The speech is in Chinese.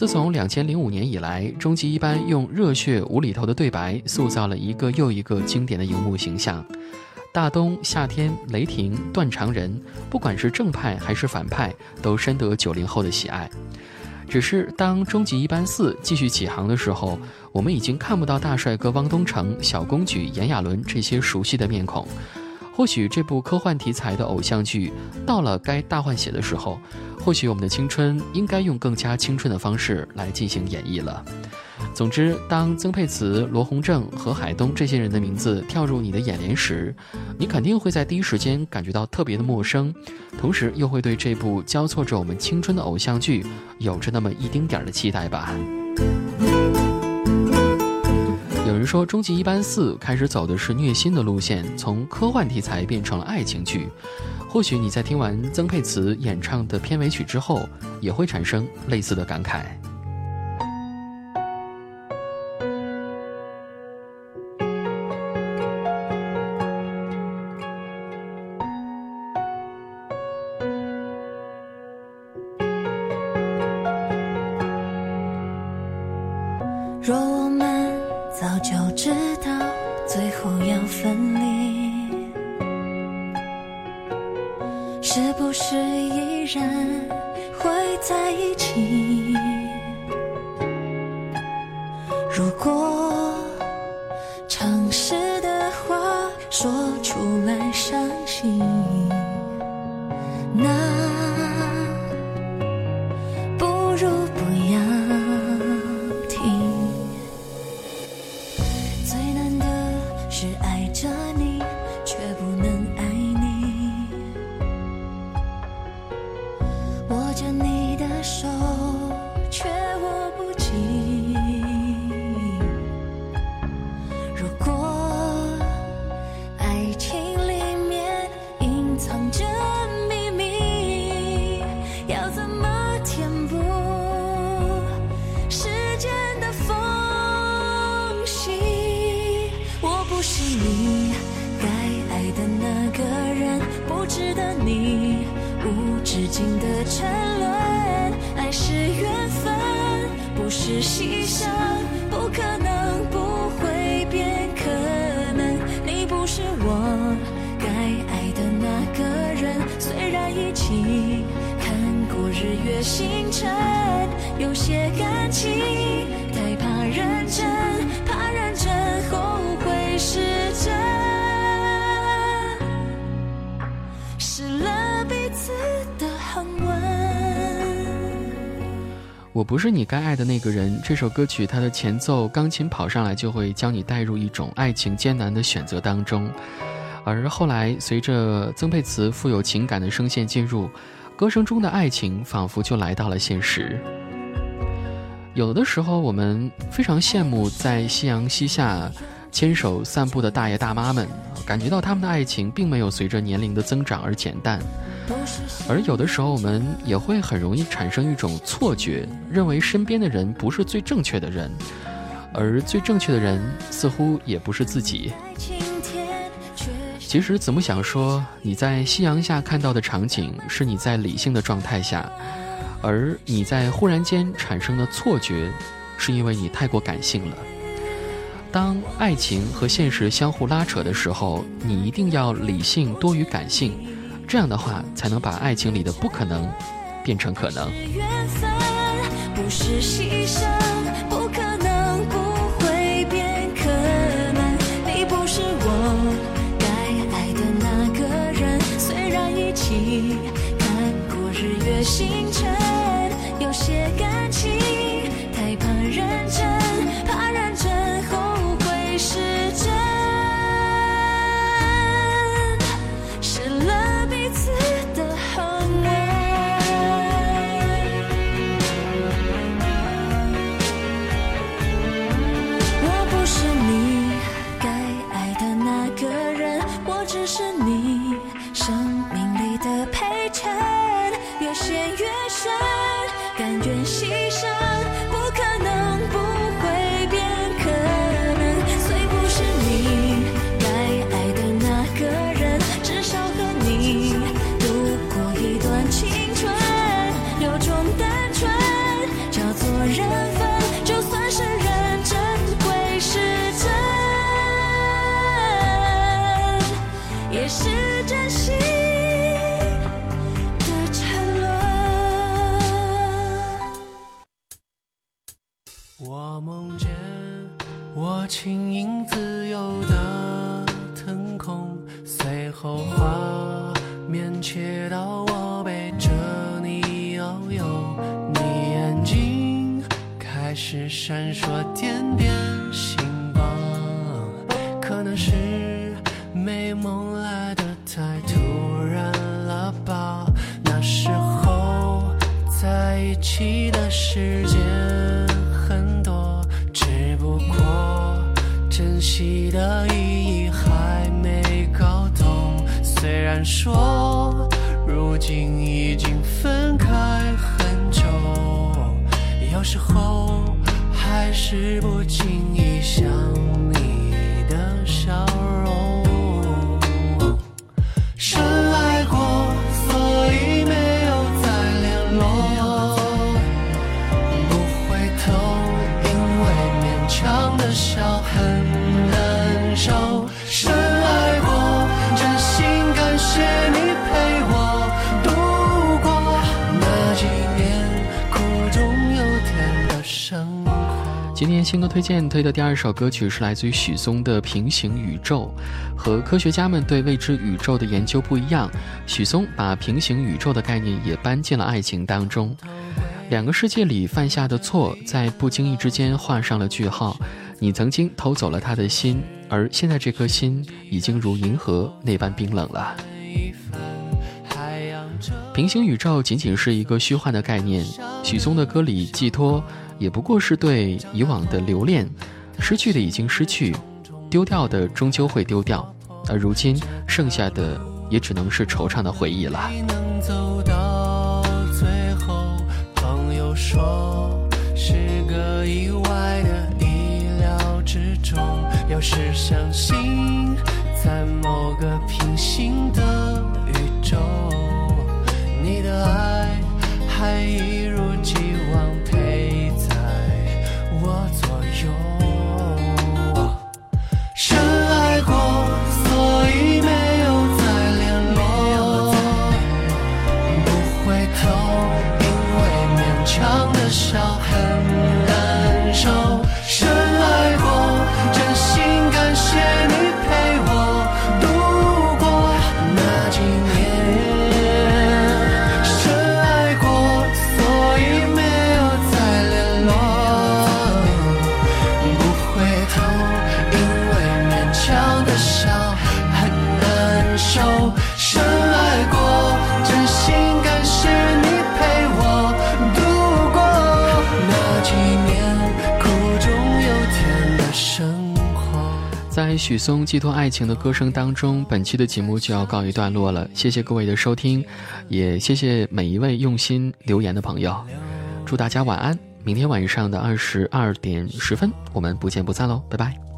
自从两千零五年以来，终极一班用热血无厘头的对白，塑造了一个又一个经典的荧幕形象。大东、夏天、雷霆、断肠人，不管是正派还是反派，都深得九零后的喜爱。只是当终极一班四继续起航的时候，我们已经看不到大帅哥汪东城、小公举炎亚纶这些熟悉的面孔。或许这部科幻题材的偶像剧到了该大换血的时候，或许我们的青春应该用更加青春的方式来进行演绎了。总之，当曾沛慈、罗洪正、何海东这些人的名字跳入你的眼帘时，你肯定会在第一时间感觉到特别的陌生，同时又会对这部交错着我们青春的偶像剧有着那么一丁点儿的期待吧。有人说，《终极一班四》开始走的是虐心的路线，从科幻题材变成了爱情剧。或许你在听完曾沛慈演唱的片尾曲之后，也会产生类似的感慨。若我早就知道最后要分离。是不是依然会在一起？如果不是你该爱的那个人，不值得你无止境的沉沦。爱是缘分，不是牺牲，不可能不会变。可能你不是我该爱的那个人，虽然一起看过日月星辰，有些感情。我不是你该爱的那个人。这首歌曲，它的前奏，钢琴跑上来就会将你带入一种爱情艰难的选择当中，而后来随着曾沛慈富有情感的声线进入。歌声中的爱情仿佛就来到了现实。有的时候，我们非常羡慕在夕阳西下牵手散步的大爷大妈们，感觉到他们的爱情并没有随着年龄的增长而减淡。而有的时候，我们也会很容易产生一种错觉，认为身边的人不是最正确的人，而最正确的人似乎也不是自己。其实子木想说，你在夕阳下看到的场景是你在理性的状态下，而你在忽然间产生的错觉，是因为你太过感性了。当爱情和现实相互拉扯的时候，你一定要理性多于感性，这样的话才能把爱情里的不可能变成可能。是真心的沉沦。我梦见我轻盈自由的腾空，随后画面切到我背着你遨游，你眼睛开始闪烁点点一起的时间很多，只不过珍惜的意义还没搞懂。虽然说今天新歌推荐推的第二首歌曲是来自于许嵩的《平行宇宙》。和科学家们对未知宇宙的研究不一样，许嵩把平行宇宙的概念也搬进了爱情当中。两个世界里犯下的错，在不经意之间画上了句号。你曾经偷走了他的心，而现在这颗心已经如银河那般冰冷了。平行宇宙仅仅是一个虚幻的概念，许嵩的歌里寄托也不过是对以往的留恋，失去的已经失去，丢掉的终究会丢掉，而如今剩下的也只能是惆怅的回忆了。能走到最后，朋友说是个意外的意料之中。有时相信，在某个平行的宇宙，你的爱还一如既往在许嵩寄托爱情的歌声当中，本期的节目就要告一段落了。谢谢各位的收听，也谢谢每一位用心留言的朋友。祝大家晚安，明天晚上的二十二点十分，我们不见不散喽，拜拜。